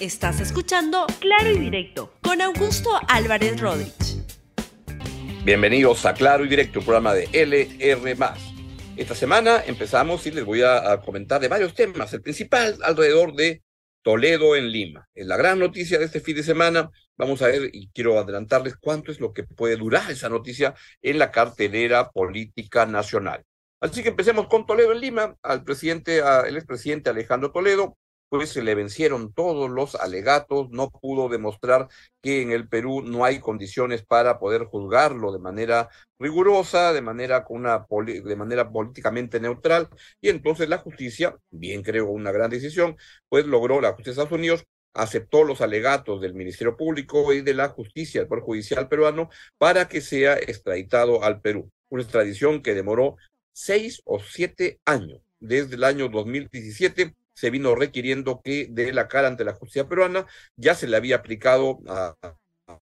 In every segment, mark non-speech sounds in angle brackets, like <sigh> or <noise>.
Estás escuchando Claro y Directo con Augusto Álvarez Rodríguez. Bienvenidos a Claro y Directo, programa de LR. Esta semana empezamos y les voy a, comentar de varios temas. El principal alrededor de Toledo en Lima. Es la gran noticia de este fin de semana. Vamos a ver y quiero adelantarles cuánto es lo que puede durar esa noticia en la cartelera política nacional. Así que empecemos con Toledo en Lima. Al presidente, al expresidente Alejandro Toledo, pues se le vencieron todos los alegatos, no pudo demostrar que en el Perú no hay condiciones para poder juzgarlo de manera rigurosa, de manera, una, de manera políticamente neutral, y entonces la justicia, bien creo una gran decisión, pues logró la justicia de Estados Unidos aceptó los alegatos del Ministerio Público y de la justicia del Poder Judicial peruano para que sea extraditado al Perú. Una extradición que demoró seis o siete años, desde el año 2017 se vino requiriendo que de la cara ante la justicia peruana ya se le había aplicado a,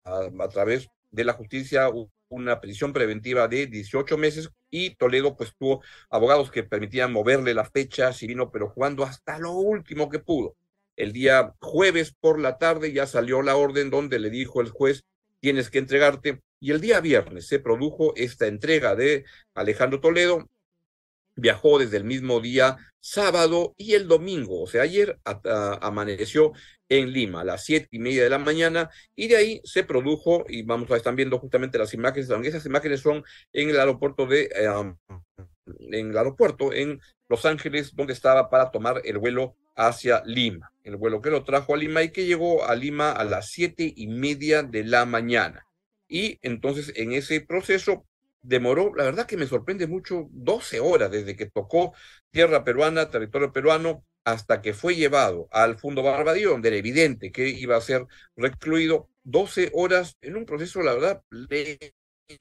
a, través de la justicia una prisión preventiva de 18 meses y Toledo pues tuvo abogados que permitían moverle la fecha, si vino pero jugando hasta lo último que pudo. El día jueves por la tarde ya salió la orden donde le dijo el juez tienes que entregarte y el día viernes se produjo esta entrega de Alejandro Toledo viajó desde el mismo día sábado y el domingo, o sea, ayer amaneció en Lima a las siete y media de la mañana y de ahí se produjo, y vamos a estar viendo justamente las imágenes, esas imágenes son en el aeropuerto de, eh, en el aeropuerto en Los Ángeles, donde estaba para tomar el vuelo hacia Lima, el vuelo que lo trajo a Lima y que llegó a Lima a las siete y media de la mañana. Y entonces en ese proceso demoró, la verdad que me sorprende mucho, 12 horas desde que tocó tierra peruana, territorio peruano, hasta que fue llevado al Fondo Barbadillo, donde era evidente que iba a ser recluido, 12 horas en un proceso, la verdad,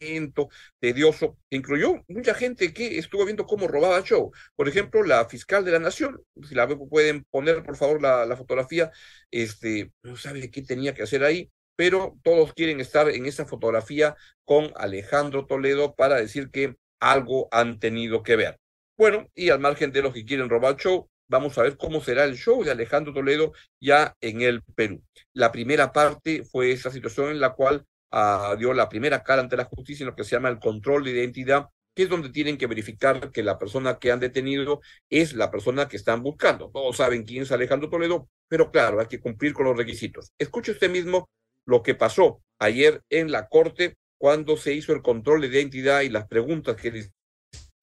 lento, tedioso, incluyó mucha gente que estuvo viendo cómo robaba show. Por ejemplo, la fiscal de la Nación, si la pueden poner, por favor, la, la fotografía, este, no sabe qué tenía que hacer ahí, pero todos quieren estar en esa fotografía con Alejandro Toledo para decir que algo han tenido que ver. Bueno, y al margen de los que quieren robar show, vamos a ver cómo será el show de Alejandro Toledo ya en el Perú. La primera parte fue esa situación en la cual ah, dio la primera cara ante la justicia en lo que se llama el control de identidad, que es donde tienen que verificar que la persona que han detenido es la persona que están buscando. Todos saben quién es Alejandro Toledo, pero claro, hay que cumplir con los requisitos. Escuche usted mismo lo que pasó ayer en la Corte cuando se hizo el control de identidad y las preguntas que le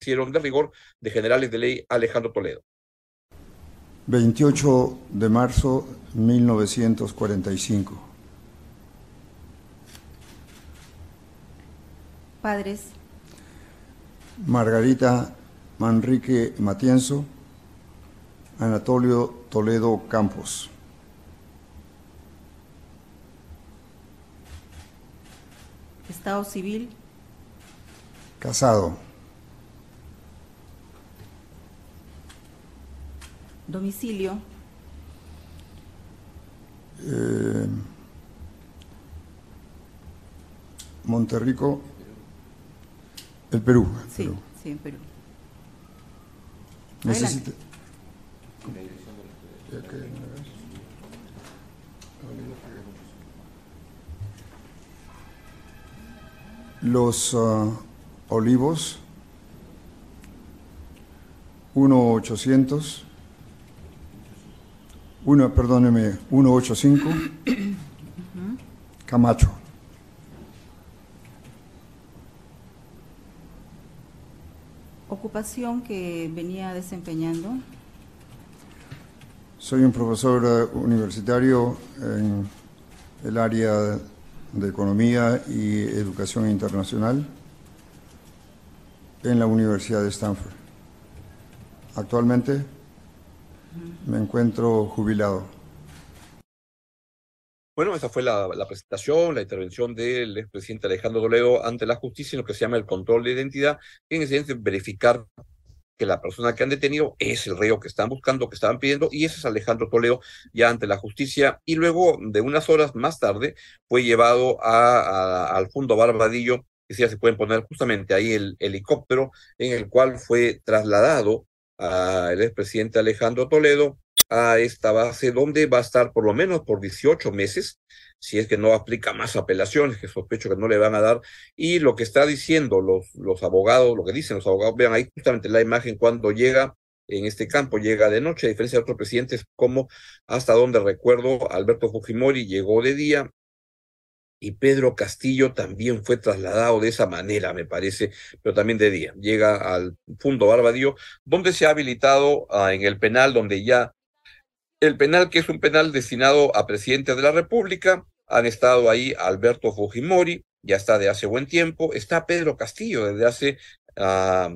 hicieron de rigor de generales de ley Alejandro Toledo. 28 de marzo 1945. Padres. Margarita Manrique Matienzo, Anatolio Toledo Campos. Estado civil. Casado. Domicilio. Eh, Monterrico. El Perú. sí, sí, en Perú. Necesita. Los uh, olivos, 1.800, 1, perdóneme, 185, Camacho. Ocupación que venía desempeñando. Soy un profesor uh, universitario en el área de Economía y Educación Internacional en la Universidad de Stanford. Actualmente me encuentro jubilado. Bueno, esa fue la, presentación, la intervención del expresidente Alejandro Toledo ante la justicia en lo que se llama el control de identidad, en ese verificar que la persona que han detenido es el reo que están buscando, que estaban pidiendo, y ese es Alejandro Toledo ya ante la justicia. Y luego, de unas horas más tarde, fue llevado a, al Fondo Barbadillo, que ya se pueden poner justamente ahí el helicóptero en el cual fue trasladado al expresidente Alejandro Toledo a esta base donde va a estar por lo menos por 18 meses, si es que no aplica más apelaciones, que sospecho que no le van a dar. Y lo que está diciendo los, los abogados, lo que dicen los abogados, vean ahí justamente la imagen cuando llega en este campo, llega de noche, a diferencia de otros presidentes, como hasta donde recuerdo, Alberto Fujimori llegó de día y Pedro Castillo también fue trasladado de esa manera, me parece, pero también de día. Llega al Fundo Barbadillo, donde se ha habilitado ah, en el penal, donde ya el penal, que es un penal destinado a presidente de la República, han estado ahí Alberto Fujimori, ya está de hace buen tiempo, está Pedro Castillo desde hace 7 ah,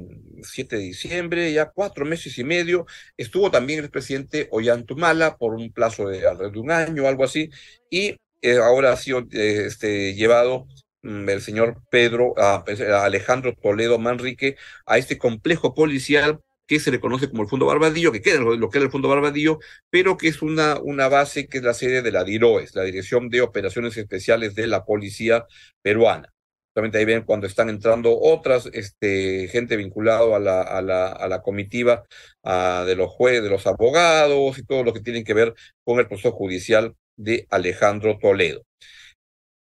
de diciembre, ya cuatro meses y medio. Estuvo también el presidente Ollantumala por un plazo de alrededor de un año, algo así, y eh, ahora ha sido eh, este, llevado mm, el señor Pedro, pues, Alejandro Toledo Manrique, a este complejo policial que se le conoce como el Fondo Barbadillo, que queda lo que era el Fondo Barbadillo, pero que es una, una base que es la sede de la DIROES, la Dirección de Operaciones Especiales de la Policía Peruana. También ahí ven cuando están entrando otras, este, gente vinculado a la, a la, a la comitiva de los jueces, de los abogados y todo lo que tiene que ver con el proceso judicial de Alejandro Toledo.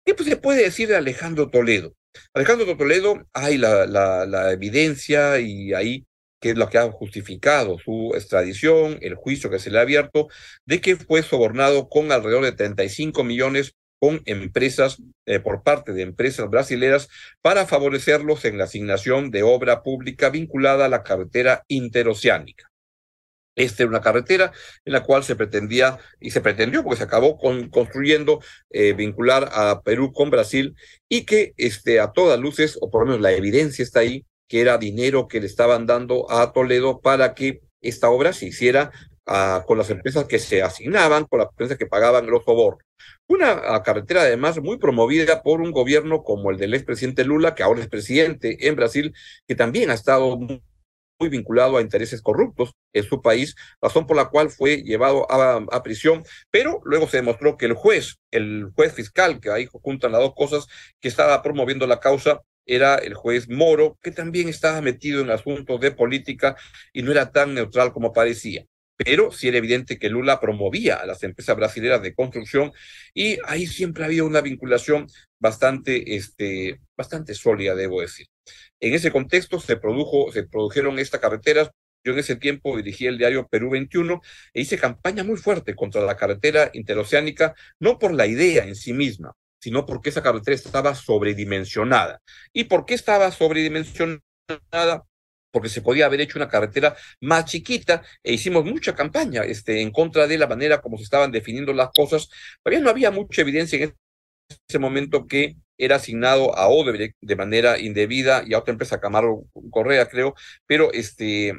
¿Qué pues, se puede decir de Alejandro Toledo? Alejandro Toledo, hay la, la evidencia y ahí que es lo que ha justificado su extradición, el juicio que se le ha abierto, de que fue sobornado con alrededor de 35 millones con empresas, eh, por parte de empresas brasileras, para favorecerlos en la asignación de obra pública vinculada a la carretera interoceánica. Esta era una carretera en la cual se pretendía, y se pretendió, porque se acabó con, construyendo, eh, vincular a Perú con Brasil, y que este, a todas luces, o por lo menos la evidencia está ahí, que era dinero que le estaban dando a Toledo para que esta obra se hiciera ah, con las empresas que se asignaban, con las empresas que pagaban los sobornos. Una ah, carretera además muy promovida por un gobierno como el del expresidente Lula, que ahora es presidente en Brasil, que también ha estado muy, vinculado a intereses corruptos en su país, razón por la cual fue llevado a, a, prisión, pero luego se demostró que el juez, el juez fiscal, que ahí juntan las dos cosas, que estaba promoviendo la causa, era el juez Moro, que también estaba metido en asuntos de política y no era tan neutral como parecía. Pero sí era evidente que Lula promovía a las empresas brasileñas de construcción y ahí siempre había una vinculación bastante, este, bastante sólida, debo decir. En ese contexto se, produjo, se produjeron estas carreteras. Yo en ese tiempo dirigí el diario Perú 21 e hice campaña muy fuerte contra la carretera interoceánica, no por la idea en sí misma, sino porque esa carretera estaba sobredimensionada. ¿Y por qué estaba sobredimensionada? porque se podía haber hecho una carretera más chiquita e hicimos mucha campaña este, en contra de la manera como se estaban definiendo las cosas. Todavía no había mucha evidencia en ese momento que era asignado a Odebrecht de manera indebida y a otra empresa, Camaro Correa, creo, pero, este,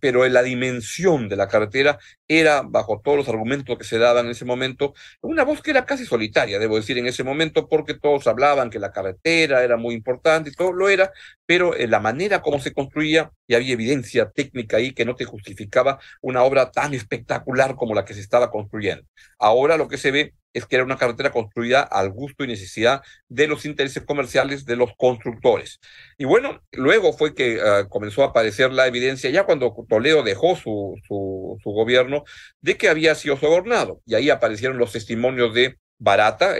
pero la dimensión de la carretera era, bajo todos los argumentos que se daban en ese momento, una voz que era casi solitaria, debo decir, en ese momento, porque todos hablaban que la carretera era muy importante y todo lo era, pero la manera como se construía, y había evidencia técnica ahí que no te justificaba una obra tan espectacular como la que se estaba construyendo. Ahora lo que se ve es que era una carretera construida al gusto y necesidad de los intereses comerciales de los constructores. Y bueno, luego fue que ah, comenzó a aparecer la evidencia, ya cuando Toledo dejó su, su, gobierno, de que había sido sobornado. Y ahí aparecieron los testimonios de Barata,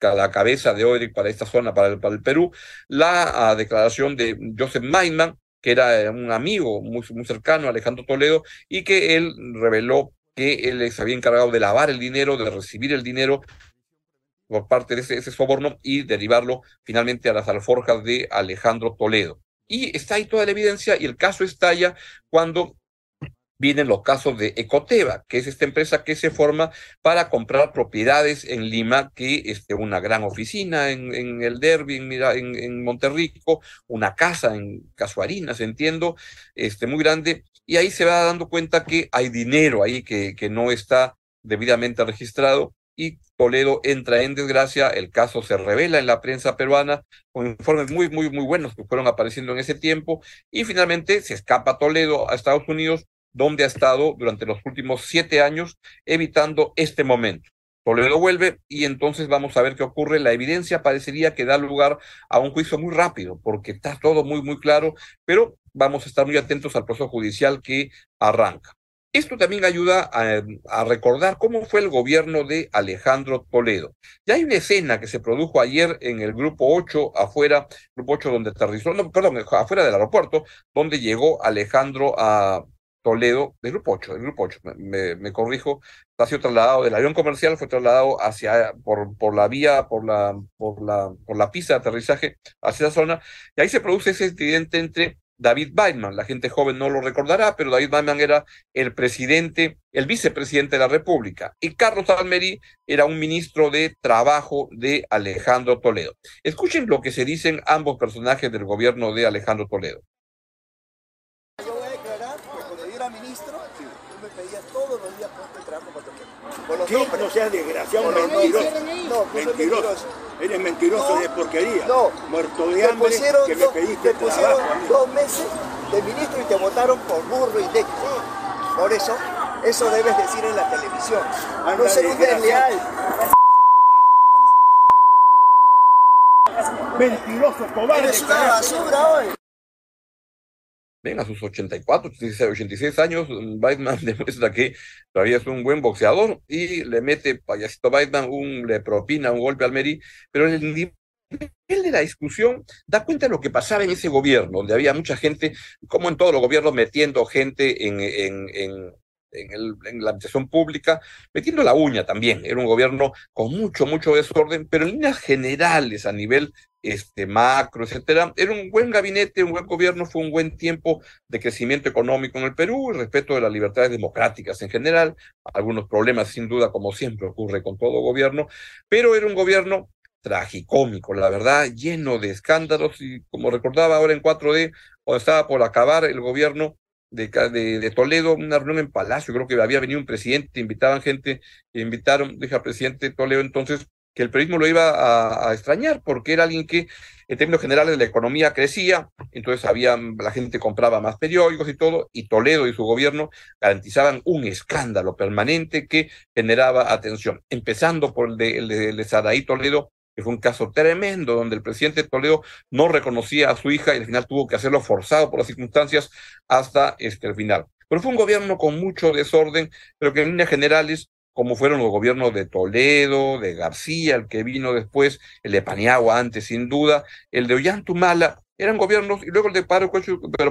la cabeza de Odric para esta zona, para el, Perú, la ah, declaración de Joseph Maiman, que era un amigo muy, muy cercano a Alejandro Toledo, y que él reveló que él se había encargado de lavar el dinero, de recibir el dinero por parte de ese, soborno y derivarlo finalmente a las alforjas de Alejandro Toledo. Y está ahí toda la evidencia y el caso estalla cuando vienen los casos de Ecoteva, que es esta empresa que se forma para comprar propiedades en Lima, que es una gran oficina en, el Derby, en, en, en, Monterrico, una casa en Casuarinas, entiendo, este, muy grande, y ahí se va dando cuenta que hay dinero ahí que, que no está debidamente registrado y Toledo entra en desgracia, el caso se revela en la prensa peruana con informes muy, muy, muy buenos que fueron apareciendo en ese tiempo y finalmente se escapa Toledo a Estados Unidos, donde ha estado durante los últimos siete años evitando este momento. Toledo vuelve y entonces vamos a ver qué ocurre. La evidencia parecería que da lugar a un juicio muy rápido, porque está todo muy, muy claro, pero vamos a estar muy atentos al proceso judicial que arranca. Esto también ayuda a, recordar cómo fue el gobierno de Alejandro Toledo. Ya hay una escena que se produjo ayer en el grupo 8, afuera, grupo 8 donde aterrizó, no, perdón, afuera del aeropuerto, donde llegó Alejandro a Toledo, del grupo 8, del grupo 8, me, corrijo, ha sido trasladado del avión comercial, fue trasladado hacia, por, por la vía, por la, por la, por la pista de aterrizaje hacia esa zona, y ahí se produce ese incidente entre David Weidman. La gente joven no lo recordará, pero David Weidman era el presidente, el vicepresidente de la República. Y Carlos Almerí era un ministro de Trabajo de Alejandro Toledo. Escuchen lo que se dicen ambos personajes del gobierno de Alejandro Toledo. Yo voy a declarar que cuando yo era ministro, tú me pedías todos los días puesto de trabajo para tocar. ¿Qué? No seas desgraciado, mentiroso. No, no soy mentiroso. Eres mentiroso No, de porquería. no. Muerto de Te hambre pusieron, que me pediste te pusieron trabajo. dos meses de ministro y te votaron por burro y de Por eso, eso debes decir en la televisión. Anda, no ser un desleal. Mentiroso, cobarde. Eres una basura hoy. Ven, a sus 84, 86, 86 años, Weidman <laughs> demuestra que todavía es un buen boxeador y le mete payasito Weidman, un, le propina un golpe al Meri, pero en el nivel de la discusión da cuenta de lo que pasaba en ese gobierno, donde había mucha gente, como en todos los gobiernos, metiendo gente en, en, en, en, el- la administración pública, metiendo la uña también. Era un gobierno con mucho, mucho desorden, pero en líneas generales, a nivel este, macro, etcétera, era un buen gabinete, un buen gobierno, fue un buen tiempo de crecimiento económico en el Perú, respeto de las libertades democráticas en general, algunos problemas sin duda, como siempre ocurre con todo gobierno, pero era un gobierno tragicómico, la verdad, lleno de escándalos y como recordaba ahora en 4D, cuando estaba por acabar el gobierno de, de, de Toledo, una reunión en Palacio, creo que había venido un presidente, invitaban gente, invitaron, dije al presidente Toledo entonces que el periodismo lo iba a, extrañar porque era alguien que en términos generales la economía crecía, entonces había, la gente compraba más periódicos y todo, y Toledo y su gobierno garantizaban un escándalo permanente que generaba atención, empezando por el de, el de, el de Toledo, que fue un caso tremendo, donde el presidente Toledo no reconocía a su hija y al final tuvo que hacerlo forzado por las circunstancias hasta este, el final. Pero fue un gobierno con mucho desorden, pero que en líneas generales, como fueron los gobiernos de Toledo, de García, el que vino después, el de Paniagua antes, sin duda, el de Ollantumala, eran gobiernos, y luego el de Pablo,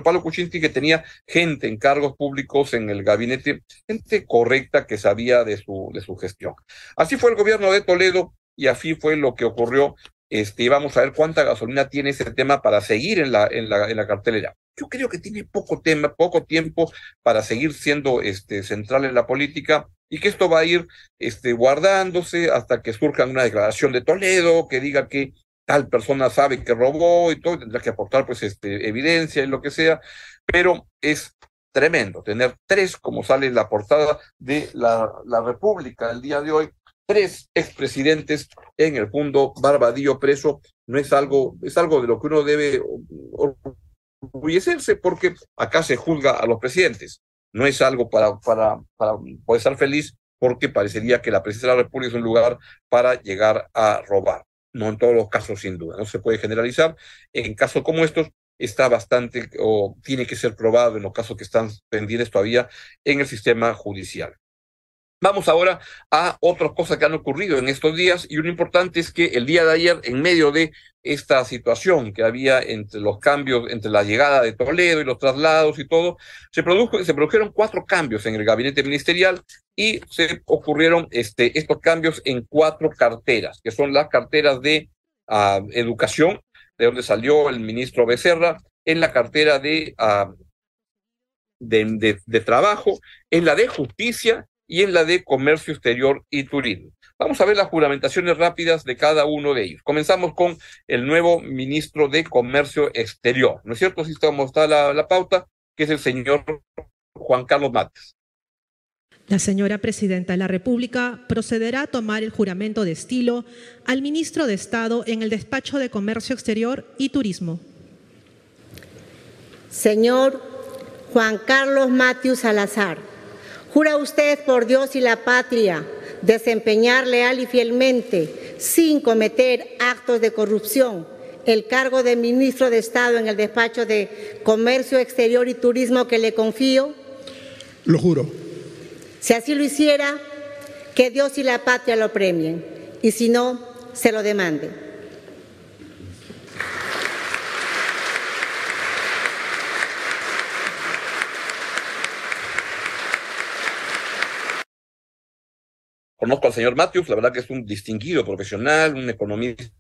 Pablo Kuczynski, que tenía gente en cargos públicos en el gabinete, gente correcta que sabía de su, de su gestión. Así fue el gobierno de Toledo, y así fue lo que ocurrió. Este, vamos a ver cuánta gasolina tiene ese tema para seguir en la, en la, en la cartelera. Yo creo que tiene poco tema, poco tiempo para seguir siendo este, central en la política y que esto va a ir este, guardándose hasta que surja una declaración de Toledo que diga que tal persona sabe que robó y todo, y tendrá que aportar pues este, evidencia y lo que sea, pero es tremendo tener tres, como sale en la portada de la, la República el día de hoy, tres expresidentes en el fondo, Barbadillo preso, no es algo, es algo de lo que uno debe orgullecerse porque acá se juzga a los presidentes. No es algo para, para, para poder estar feliz porque parecería que la presidencia de la República es un lugar para llegar a robar. No en todos los casos, sin duda. No se puede generalizar. En casos como estos, está bastante o tiene que ser probado en los casos que están pendientes todavía en el sistema judicial. Vamos ahora a otras cosas que han ocurrido en estos días y lo importante es que el día de ayer, en medio de esta situación que había entre los cambios, entre la llegada de Toledo y los traslados y todo, se, produjo, se produjeron cuatro cambios en el gabinete ministerial y se ocurrieron este, estos cambios en cuatro carteras, que son las carteras de uh, educación, de donde salió el ministro Becerra, en la cartera de, de, de, de trabajo, en la de justicia y en la de Comercio Exterior y Turismo. Vamos a ver las juramentaciones rápidas de cada uno de ellos. Comenzamos con el nuevo ministro de Comercio Exterior, ¿no es cierto? Así está como está la, la pauta, que es el señor Juan Carlos Mates. La señora presidenta de la República procederá a tomar el juramento de estilo al ministro de Estado en el despacho de Comercio Exterior y Turismo. Señor Juan Carlos Matius Salazar, ¿jura usted por Dios y la patria desempeñar leal y fielmente, sin cometer actos de corrupción, el cargo de ministro de Estado en el despacho de Comercio Exterior y Turismo que le confío? Lo juro. Si así lo hiciera, que Dios y la patria lo premien, y si no, se lo demande. Conozco al señor Matthews, la verdad que es un distinguido profesional, un economista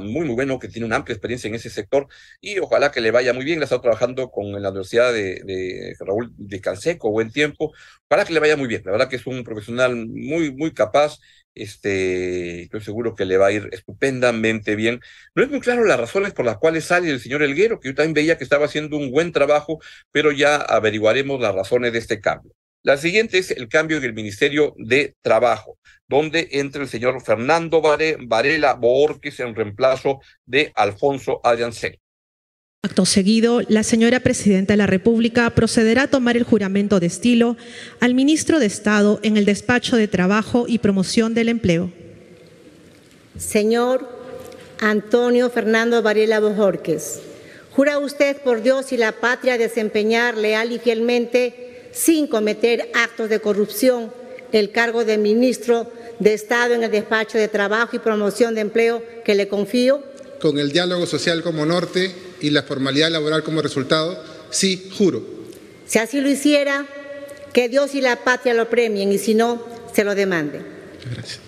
muy, muy bueno, que tiene una amplia experiencia en ese sector y ojalá que le vaya muy bien. Le ha estado trabajando con la Universidad de, Raúl de Canseco, buen tiempo. Ojalá que le vaya muy bien. La verdad que es un profesional muy, muy capaz. Este, estoy seguro que le va a ir estupendamente bien. No es muy claro las razones por las cuales sale el señor Elguero, que yo también veía que estaba haciendo un buen trabajo, pero ya averiguaremos las razones de este cambio. La siguiente es el cambio en el Ministerio de Trabajo, donde entra el señor Fernando Varela Borges en reemplazo de Alfonso Adriancén. Acto seguido, la señora Presidenta de la República procederá a tomar el juramento de estilo al ministro de Estado en el despacho de Trabajo y Promoción del Empleo. Señor Antonio Fernando Varela Borges, ¿jura usted por Dios y la patria desempeñar leal y fielmente sin cometer actos de corrupción el cargo de ministro de Estado en el despacho de Trabajo y Promoción de Empleo que le confío? Con el diálogo social como norte y la formalidad laboral como resultado, sí, juro. Si así lo hiciera, que Dios y la patria lo premien y si no, se lo demande. Gracias.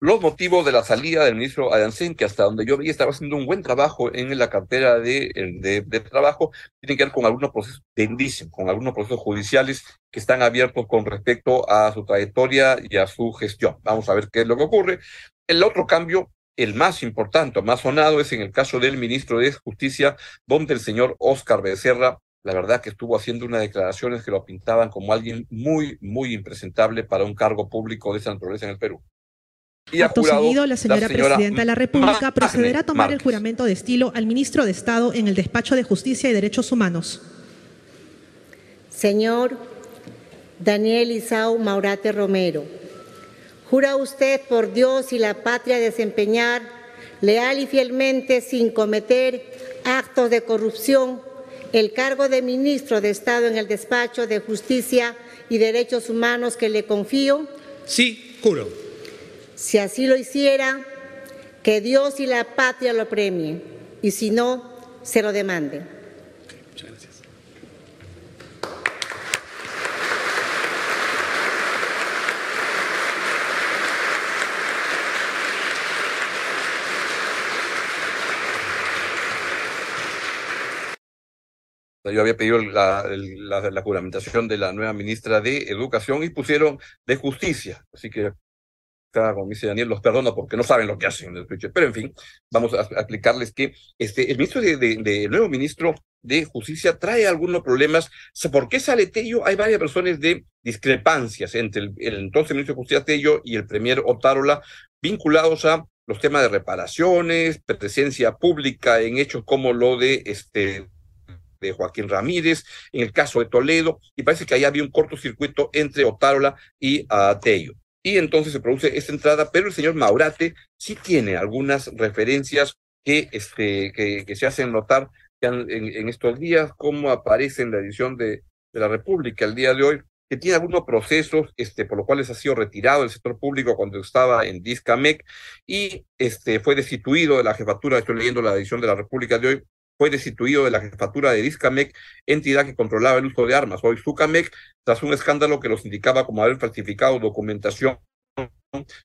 Los motivos de la salida del ministro Adancén, que hasta donde yo veía estaba haciendo un buen trabajo en la cartera de, trabajo, tienen que ver con algunos procesos, dicen, con algunos procesos judiciales que están abiertos con respecto a su trayectoria y a su gestión. Vamos a ver qué es lo que ocurre. El otro cambio, el más importante, más sonado, es en el caso del ministro de Justicia, donde el señor Oscar Becerra la verdad que estuvo haciendo unas declaraciones que lo pintaban como alguien muy, muy impresentable para un cargo público de esa naturaleza en el Perú. Y Acto seguido, la señora, Presidenta de la República procederá a tomar el juramento de estilo al ministro de Estado en el Despacho de Justicia y Derechos Humanos. Señor Daniel Isao Maurate Romero, ¿jura usted por Dios y la patria desempeñar leal y fielmente, sin cometer actos de corrupción, el cargo de ministro de Estado en el Despacho de Justicia y Derechos Humanos que le confío? Sí, juro. Si así lo hiciera, que Dios y la patria lo premien, y si no, se lo demande. Muchas gracias. Yo había pedido la, la, juramentación de la nueva ministra de Educación y pusieron de Justicia. Así que como dice Daniel, los perdona porque no saben lo que hacen en el Pero en fin, vamos a, explicarles que este, el ministro de, de, nuevo ministro de Justicia trae algunos problemas. ¿Por qué sale Tello? Hay varias versiones de discrepancias entre el, entonces ministro de Justicia Tello y el premier Otárola vinculados a los temas de reparaciones, presencia pública en hechos como lo de este de Joaquín Ramírez, en el caso de Toledo, y parece que ahí había un cortocircuito entre Otárola y uh, Tello y entonces se produce esta entrada, pero el señor Maurate sí tiene algunas referencias que, este, que, se hacen notar en, estos días, como aparece en la edición de, de, la República el día de hoy, que tiene algunos procesos este, por los cuales ha sido retirado del sector público cuando estaba en Discamec y este, fue destituido de la jefatura, estoy leyendo la edición de la República de hoy, fue destituido de la jefatura de Discamec, entidad que controlaba el uso de armas. Hoy Sucamec, tras un escándalo que los indicaba como haber falsificado documentación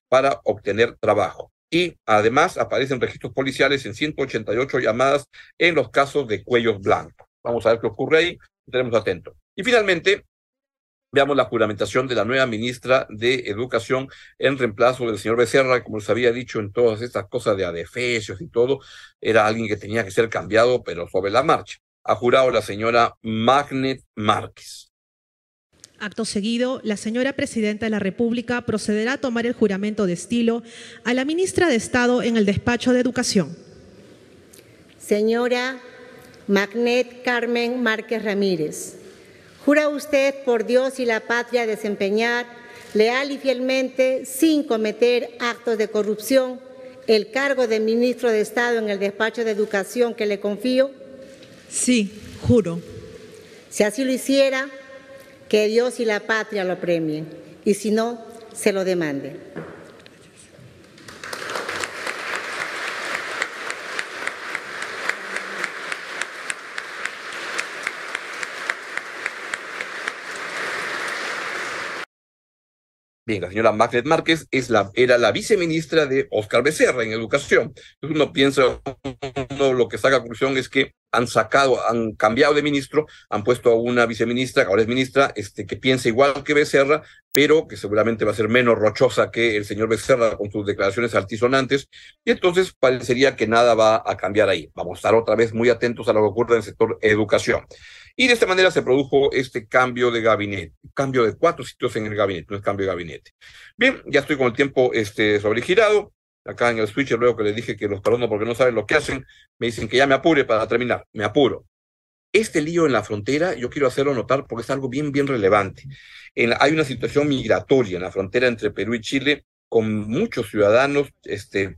para obtener trabajo. Y además aparecen registros policiales en 188 llamadas en los casos de cuellos blancos. Vamos a ver qué ocurre ahí, estaremos atentos. Y finalmente, Veamos la juramentación de la nueva ministra de Educación en reemplazo del señor Becerra, como les había dicho en todas estas cosas de adefesios y todo, era alguien que tenía que ser cambiado, pero sobre la marcha. Ha jurado la señora Magnet Márquez. Acto seguido, la señora Presidenta de la República procederá a tomar el juramento de estilo a la ministra de Estado en el despacho de Educación. Señora Magnet Carmen Márquez Ramírez. ¿Jura usted por Dios y la patria desempeñar leal y fielmente, sin cometer actos de corrupción, el cargo de ministro de Estado en el despacho de educación que le confío? Sí, juro. Si así lo hiciera, que Dios y la patria lo premien, y si no, se lo demande. Bien, la señora Magret Márquez es la, era la viceministra de Oscar Becerra en educación. Entonces uno piensa, uno lo que saca conclusión es que han sacado, han cambiado de ministro, han puesto a una viceministra, que ahora es ministra, este, que piensa igual que Becerra, pero que seguramente va a ser menos rochosa que el señor Becerra con sus declaraciones altisonantes, y entonces parecería que nada va a cambiar ahí. Vamos a estar otra vez muy atentos a lo que ocurre en el sector educación. Y de esta manera se produjo este cambio de gabinete, cambio de cuatro sitios en el gabinete, no es cambio de gabinete. Bien, ya estoy con el tiempo este, sobregirado. Acá en el switcher, luego que les dije que los perdono porque no saben lo que hacen, me dicen que ya me apure para terminar. Me apuro. Este lío en la frontera, yo quiero hacerlo notar porque es algo bien, bien relevante. En hay una situación migratoria en la frontera entre Perú y Chile con muchos ciudadanos, este,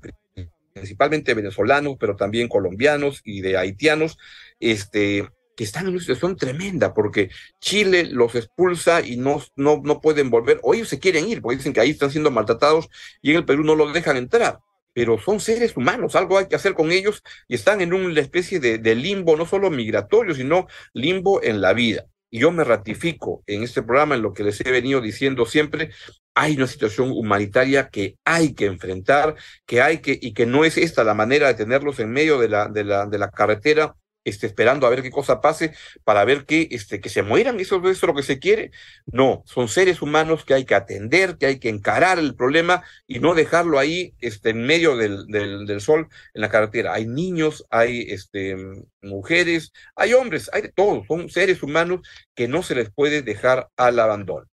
principalmente venezolanos, pero también colombianos y de haitianos, este, que están en una situación tremenda porque Chile los expulsa y no, no, no pueden volver, o ellos se quieren ir porque dicen que ahí están siendo maltratados y en el Perú no los dejan entrar. Pero son seres humanos, algo hay que hacer con ellos y están en una especie de, de limbo, no solo migratorio, sino limbo en la vida. Y yo me ratifico en este programa, en lo que les he venido diciendo siempre, hay una situación humanitaria que hay que enfrentar, que hay que, y que no es esta la manera de tenerlos en medio de la, de la, de la carretera este, esperando a ver qué cosa pase para ver que, este, que se mueran, eso, es lo que se quiere. No, son seres humanos que hay que atender, que hay que encarar el problema y no dejarlo ahí este, en medio del, del, sol en la carretera. Hay niños, hay este, mujeres, hay hombres, hay de todo, son seres humanos que no se les puede dejar al abandono.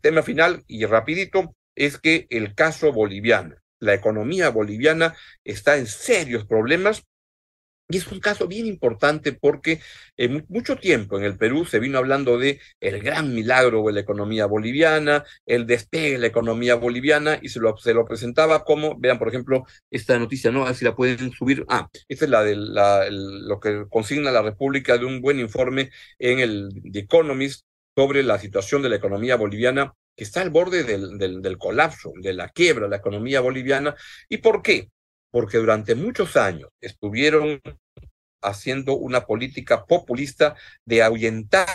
Tema final y rapidito es que el caso boliviano, la economía boliviana está en serios problemas y es un caso bien importante porque en mucho tiempo en el Perú se vino hablando de el gran milagro de la economía boliviana, el despegue de la economía boliviana, y se lo, se lo presentaba como, vean por ejemplo, esta noticia, ¿no? A ver si la pueden subir. Ah, esta es la de la, lo que consigna la República de un buen informe en el The Economist sobre la situación de la economía boliviana que está al borde del, del, del colapso, de la quiebra de la economía boliviana. ¿Y por qué? Porque durante muchos años estuvieron haciendo una política populista de ahuyentar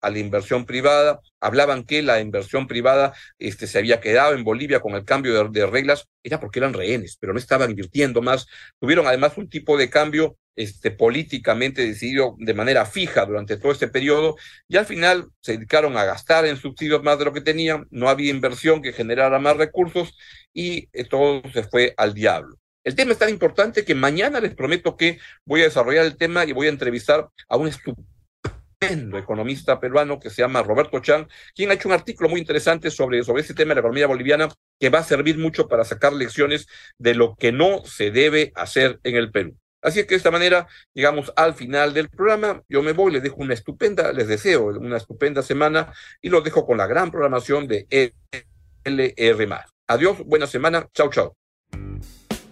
a la inversión privada. Hablaban que la inversión privada este, se había quedado en Bolivia con el cambio de, reglas, era porque eran rehenes, pero no estaban invirtiendo más. Tuvieron además un tipo de cambio este, políticamente decidido de manera fija durante todo este periodo y al final se dedicaron a gastar en subsidios más de lo que tenían, no había inversión que generara más recursos y todo se fue al diablo. El tema es tan importante que mañana les prometo que voy a desarrollar el tema y voy a entrevistar a un estupendo economista peruano que se llama Roberto Chan, quien ha hecho un artículo muy interesante sobre, sobre este tema de la economía boliviana que va a servir mucho para sacar lecciones de lo que no se debe hacer en el Perú. Así es que de esta manera llegamos al final del programa. Yo me voy, les dejo una estupenda, les deseo una estupenda semana y los dejo con la gran programación de LR. Adiós, buena semana, chau, chau.